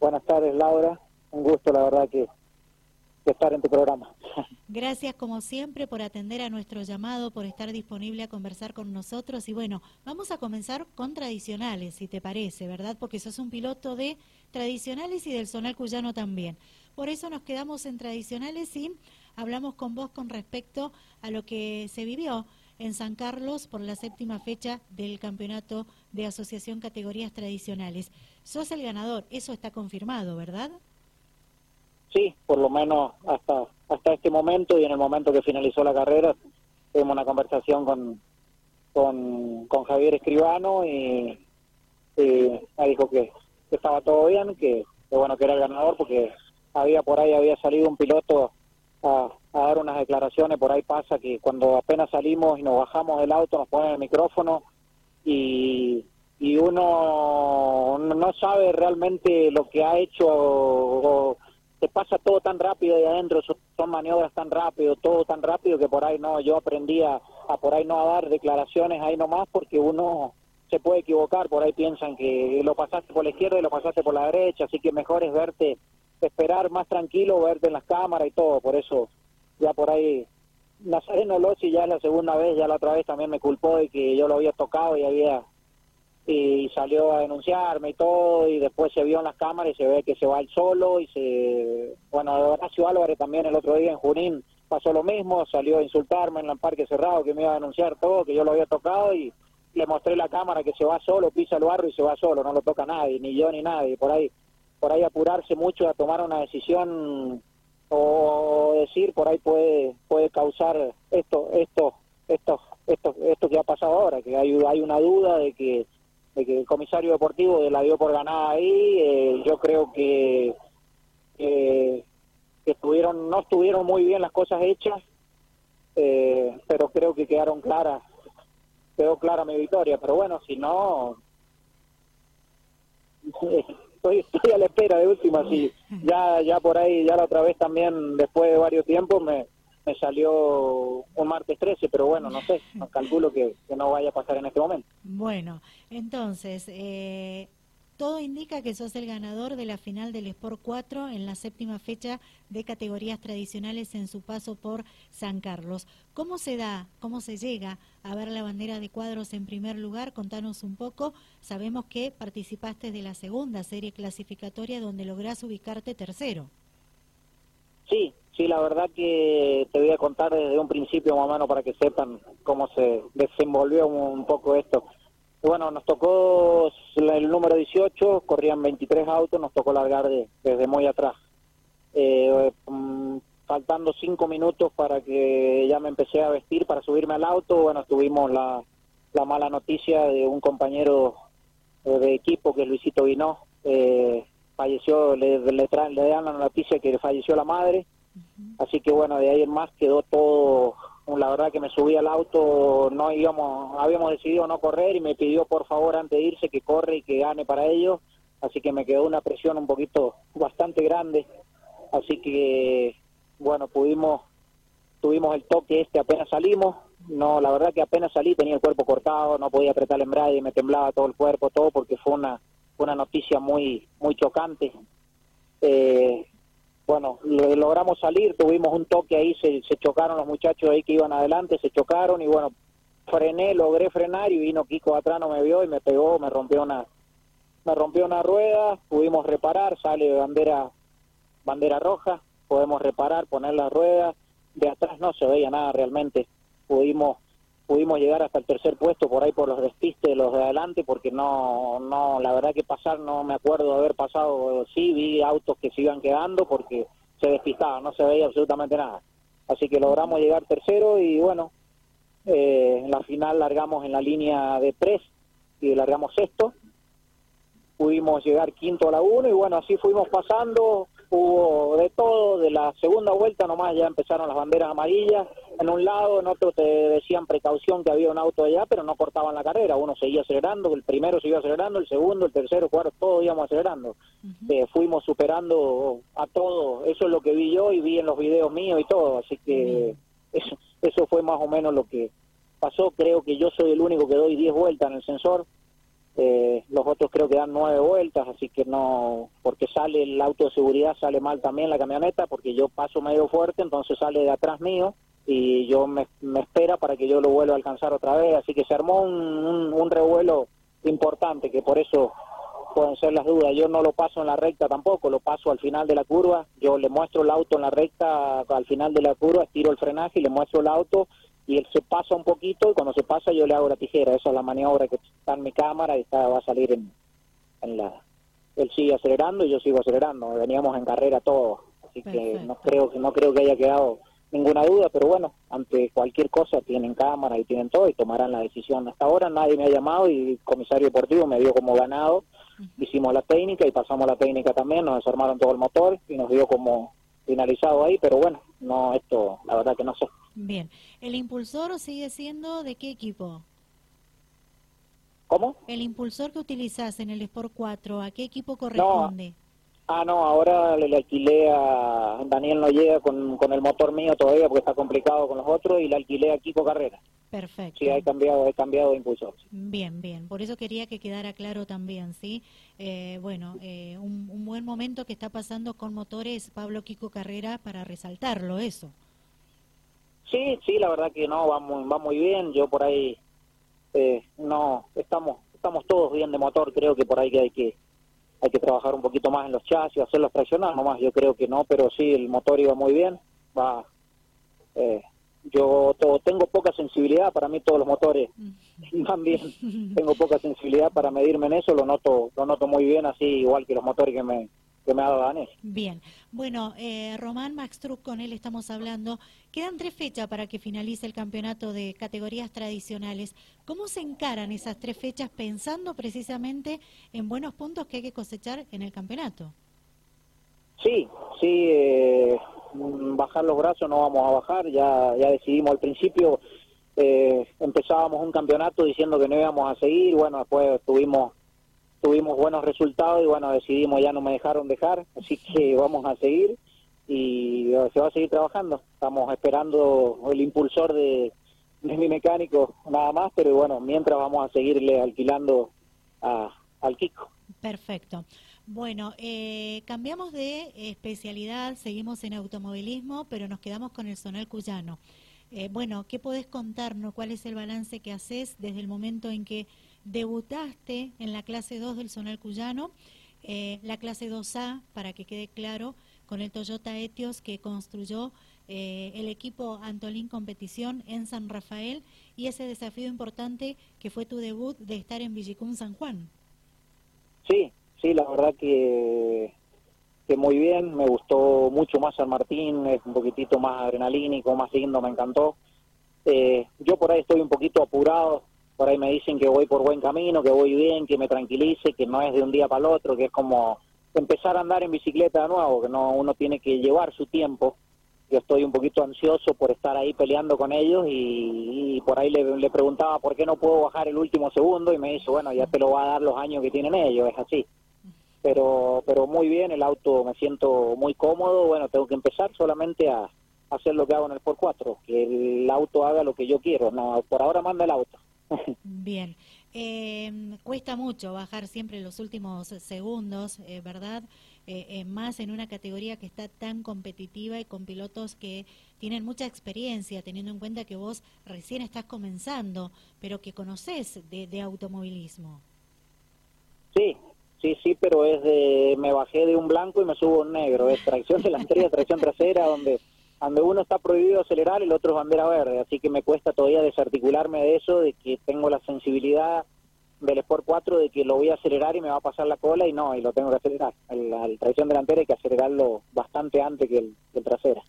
Buenas tardes, Laura. Un gusto, la verdad, que, estar en tu programa. Gracias, como siempre, por atender a nuestro llamado, por estar disponible a conversar con nosotros. Y bueno, vamos a comenzar con tradicionales, si te parece, ¿verdad? Porque sos un piloto de tradicionales y del zonal cuyano también. Por eso nos quedamos en tradicionales y hablamos con vos con respecto a lo que se vivió en San Carlos por la séptima fecha del campeonato de Asociación Categorías Tradicionales. Sos el ganador, eso está confirmado, ¿verdad? Sí, por lo menos hasta hasta este momento y en el momento que finalizó la carrera tuvimos una conversación con con, Javier Escribano y, y me dijo que, estaba todo bien, que, que bueno que era el ganador porque había por ahí había salido un piloto a, dar unas declaraciones, por ahí pasa que cuando apenas salimos y nos bajamos del auto nos ponen el micrófono y, y uno no sabe realmente lo que ha hecho o, te pasa todo tan rápido ahí adentro, son maniobras tan rápido, todo tan rápido que por ahí no, yo aprendí a, a por ahí no a dar declaraciones ahí nomás porque uno se puede equivocar, por ahí piensan que lo pasaste por la izquierda y lo pasaste por la derecha, así que mejor es verte esperar más tranquilo, verte en las cámaras y todo, por eso ya por ahí Nazareno Lossi ya es la segunda vez, ya la otra vez también me culpó de que yo lo había tocado y había y salió a denunciarme y todo y después se vio en las cámaras y se ve que se va él solo y se bueno Horacio Álvarez también el otro día en Junín pasó lo mismo, salió a insultarme en el parque cerrado que me iba a denunciar todo, que yo lo había tocado y le mostré la cámara que se va solo, pisa el barro y se va solo, no lo toca nadie, ni yo ni nadie, por ahí por ahí apurarse mucho a tomar una decisión o decir por ahí puede puede causar esto esto esto esto esto que ha pasado ahora que hay hay una duda de que de que el comisario deportivo la dio por ganada ahí eh, yo creo que que estuvieron no estuvieron muy bien las cosas hechas eh, pero creo que quedaron claras quedó clara mi victoria pero bueno si no estoy, estoy a la espera de última, sí. Ya, ya por ahí, ya la otra vez también, después de varios tiempos, me, me salió un martes 13, pero bueno, no sé, calculo que, que no vaya a pasar en este momento. Bueno, entonces, eh, todo indica que sos el ganador de la final del Sport 4 en la séptima fecha de categorías tradicionales en su paso por San Carlos. ¿Cómo se da, cómo se llega a ver la bandera de cuadros en primer lugar? Contanos un poco. Sabemos que participaste de la segunda serie clasificatoria donde lográs ubicarte tercero. Sí, sí, la verdad que te voy a contar desde un principio, mamá, para que sepan cómo se desenvolvió un poco esto. Bueno, nos tocó el número 18, corrían 23 autos, nos tocó largar desde muy atrás. Eh, mm, faltando cinco minutos para que ya me empecé a vestir para subirme al auto, bueno, tuvimos la, la mala noticia de un compañero eh, de equipo que es Luisito Vino, eh, falleció, le, le, traen, le dan la noticia que falleció la madre, así que bueno, de ahí en más quedó todo la verdad que me subí al auto, no íbamos, habíamos decidido no correr y me pidió por favor antes de irse que corre y que gane para ellos, así que me quedó una presión un poquito bastante grande, así que bueno, pudimos, tuvimos el toque este apenas salimos, no, la verdad que apenas salí tenía el cuerpo cortado, no podía apretar el embrague, me temblaba todo el cuerpo, todo porque fue una, una noticia muy, muy chocante. Eh, bueno, logramos salir, tuvimos un toque ahí, se, chocaron los muchachos ahí que iban adelante, se chocaron y bueno, frené, logré frenar y vino Kiko atrás, no me vio y me pegó, me rompió una, me rompió una rueda, pudimos reparar, sale bandera, bandera roja, podemos reparar, poner la rueda, de atrás no se veía nada realmente, pudimos pudimos llegar hasta el tercer puesto por ahí por los despistes de los de adelante porque no no la verdad que pasar no me acuerdo de haber pasado sí vi autos que se iban quedando porque se despistaban no se veía absolutamente nada. Así que logramos llegar tercero y bueno eh, en la final largamos en la línea de tres y largamos sexto. Pudimos llegar quinto a la uno y bueno así fuimos pasando hubo de todo, de la segunda vuelta nomás ya empezaron las banderas amarillas, en un lado, en otro te decían precaución que había un auto allá, pero no cortaban la carrera, uno seguía acelerando, el primero seguía acelerando, el segundo, el tercero, el cuarto, todos íbamos acelerando, eh, fuimos superando a todo, eso es lo que vi yo y vi en los videos míos y todo, así que eso, eso fue más o menos lo que pasó, creo que yo soy el único que doy 10 vueltas en el sensor, Eh, los otros creo que dan nueve vueltas, así que no, porque sale el auto de seguridad, sale mal también la camioneta, porque yo paso medio fuerte, entonces sale de atrás mío y yo me, espera para que yo lo vuelva a alcanzar otra vez, así que se armó un, un revuelo importante, que por eso pueden ser las dudas. Yo no lo paso en la recta tampoco, lo paso al final de la curva. Yo le muestro el auto en la recta al final de la curva, estiro el frenaje y le muestro el auto y él se pasa un poquito y cuando se pasa yo le hago la tijera. Esa es la maniobra que está en mi cámara y está, va a salir en, en la... Él sigue acelerando y yo sigo acelerando. Veníamos en carrera todos, así que no creo, no creo que haya quedado ninguna duda, pero bueno, ante cualquier cosa tienen cámara y tienen todo y tomarán la decisión. Hasta ahora nadie me ha llamado y el comisario deportivo me dio como ganado hicimos la técnica y pasamos la técnica también, nos desarmaron todo el motor y nos dio como finalizado ahí, pero bueno, no, esto la verdad que no sé. Bien, ¿el impulsor sigue siendo de qué equipo? ¿Cómo? El impulsor que utilizas en el Sport 4, ¿a qué equipo corresponde? Ah, no, ahora le, alquilé a Daniel no llega con, con el motor mío todavía porque está complicado con los otros y le alquilé a Kiko Carrera. Perfecto. Sí, he cambiado, he cambiado de impulsor. Bien, bien. Por eso quería que quedara claro también, ¿sí? Eh, bueno, eh, un, buen momento que está pasando con motores Pablo Kiko Carrera para resaltarlo, eso. Sí, sí, la verdad que no, va muy, va muy bien. Yo por ahí, eh, no, estamos, estamos todos bien de motor. Creo que por ahí que hay que hay que trabajar un poquito más en los chasis, hacerlos traicionar nomás, yo creo que no, pero sí, el motor iba muy bien, va, eh, yo tengo poca sensibilidad, para mí todos los motores. Van bien, tengo poca sensibilidad para medirme en eso, lo noto, lo noto muy bien así, igual que los motores que me, que me ha dado Danés. Bien, bueno, eh, Román Max Truc, con él estamos hablando. Quedan tres fechas para que finalice el campeonato de categorías tradicionales. ¿Cómo se encaran esas tres fechas pensando precisamente en buenos puntos que hay que cosechar en el campeonato? Sí, sí, eh, bajar los brazos no vamos a bajar, ya, ya decidimos al principio, eh, empezábamos un campeonato diciendo que no íbamos a seguir, bueno, después tuvimos tuvimos buenos resultados y bueno, decidimos ya no me dejaron dejar, así que vamos a seguir y se va a seguir trabajando. Estamos esperando el impulsor de, mi mecánico nada más, pero bueno, mientras vamos a seguirle alquilando a, al Kiko. Perfecto. Bueno, eh, cambiamos de especialidad, seguimos en automovilismo, pero nos quedamos con el Zonal Cuyano. Eh, bueno, ¿qué podés contarnos? ¿Cuál es el balance que haces desde el momento en que debutaste en la clase 2 del Zonal Cuyano, eh, la clase 2A, para que quede claro, con el Toyota Etios que construyó eh, el equipo Antolín Competición en San Rafael y ese desafío importante que fue tu debut de estar en Villicún San Juan. Sí, sí, la verdad que, que muy bien, me gustó mucho más San Martín, es un poquitito más adrenalínico, más lindo, me encantó. Eh, yo por ahí estoy un poquito apurado, por ahí me dicen que voy por buen camino, que voy bien, que me tranquilice, que no es de un día para el otro, que es como empezar a andar en bicicleta de nuevo, que no uno tiene que llevar su tiempo. Yo estoy un poquito ansioso por estar ahí peleando con ellos y, por ahí le, preguntaba por qué no puedo bajar el último segundo y me dice, bueno, ya te lo va a dar los años que tienen ellos, es así. Pero, pero muy bien, el auto me siento muy cómodo, bueno, tengo que empezar solamente a hacer lo que hago en el por 4, que el auto haga lo que yo quiero, no, por ahora manda el auto. Bien. Eh, cuesta mucho bajar siempre los últimos segundos, eh, ¿verdad? Eh, eh, más en una categoría que está tan competitiva y con pilotos que tienen mucha experiencia, teniendo en cuenta que vos recién estás comenzando, pero que conoces de, de automovilismo. Sí, sí, sí, pero es de, me bajé de un blanco y me subo un negro, es tracción delantera, tracción trasera, donde donde uno está prohibido acelerar, el otro es bandera verde, así que me cuesta todavía desarticularme de eso, de que tengo la sensibilidad del Sport 4 de que lo voy a acelerar y me va a pasar la cola y no, y lo tengo que acelerar. La, tracción delantera hay que acelerarlo bastante antes que el, que trasera.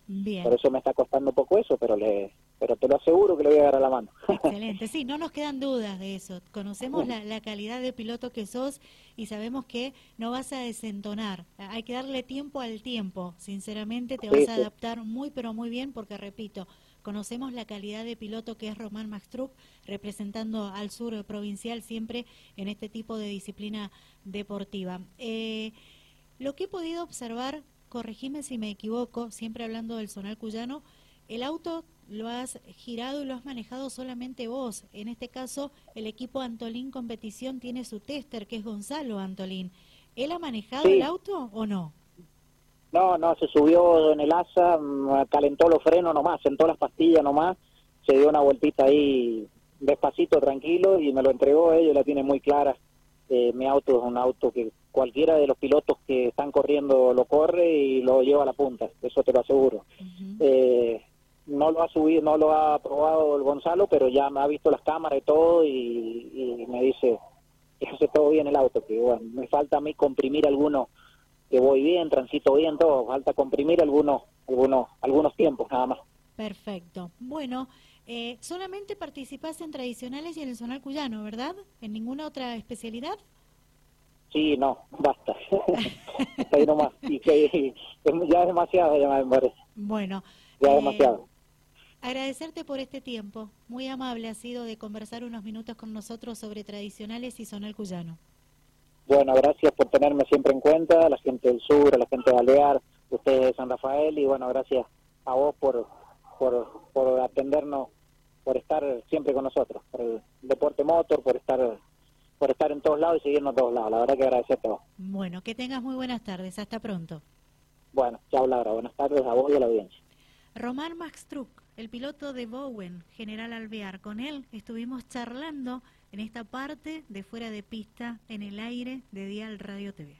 Por eso me está costando poco eso, pero le pero te lo aseguro que le voy a dar a la mano. Excelente, sí, no nos quedan dudas de eso. Conocemos la, la, calidad de piloto que sos y sabemos que no vas a desentonar. Hay que darle tiempo al tiempo. Sinceramente te vas a adaptar muy, pero muy bien porque, repito, Conocemos la calidad de piloto que es Román Maxtrup, representando al sur provincial siempre en este tipo de disciplina deportiva. Eh, lo que he podido observar, corregime si me equivoco, siempre hablando del zonal cuyano, el auto lo has girado y lo has manejado solamente vos. En este caso, el equipo Antolín Competición tiene su tester, que es Gonzalo Antolín. ¿Él ha manejado el auto o no? No, no, se subió en el asa, mm, calentó los frenos nomás, sentó las pastillas nomás, se dio una vueltita ahí despacito, tranquilo, y me lo entregó, ella la tiene muy clara. Eh, mi auto es un auto que cualquiera de los pilotos que están corriendo lo corre y lo lleva a la punta, eso te lo aseguro. eh, no lo ha subido, no lo ha probado el Gonzalo, pero ya me ha visto las cámaras y todo y, me dice que hace todo bien el auto, que bueno, me falta a mí comprimir algunos, que voy bien, transito bien, todo, falta comprimir algunos, algunos, algunos tiempos nada más. Perfecto. Bueno, eh, solamente participás en tradicionales y en el zonal cuyano, ¿verdad? ¿En ninguna otra especialidad? Sí, no, basta. Ahí nomás. Y que, ya es demasiado, ya me parece. Bueno. Ya es eh, demasiado. Agradecerte por este tiempo. Muy amable ha sido de conversar unos minutos con nosotros sobre tradicionales y zonal cuyano. Bueno, gracias por tenerme siempre en cuenta, a la gente del sur, a la gente de Balear, ustedes de San Rafael y bueno, gracias a vos por, por, por atendernos, por estar siempre con nosotros, por el deporte motor, por estar por estar en todos lados y seguirnos a todos lados. La verdad que agradecerte a vos. Bueno, que tengas muy buenas tardes. Hasta pronto. Bueno, chao Laura. Buenas tardes a vos y a la audiencia. Román Maxtruck, el piloto de Bowen, General Alvear. Con él estuvimos charlando en esta parte de fuera de pista en el aire de Dial Radio TV.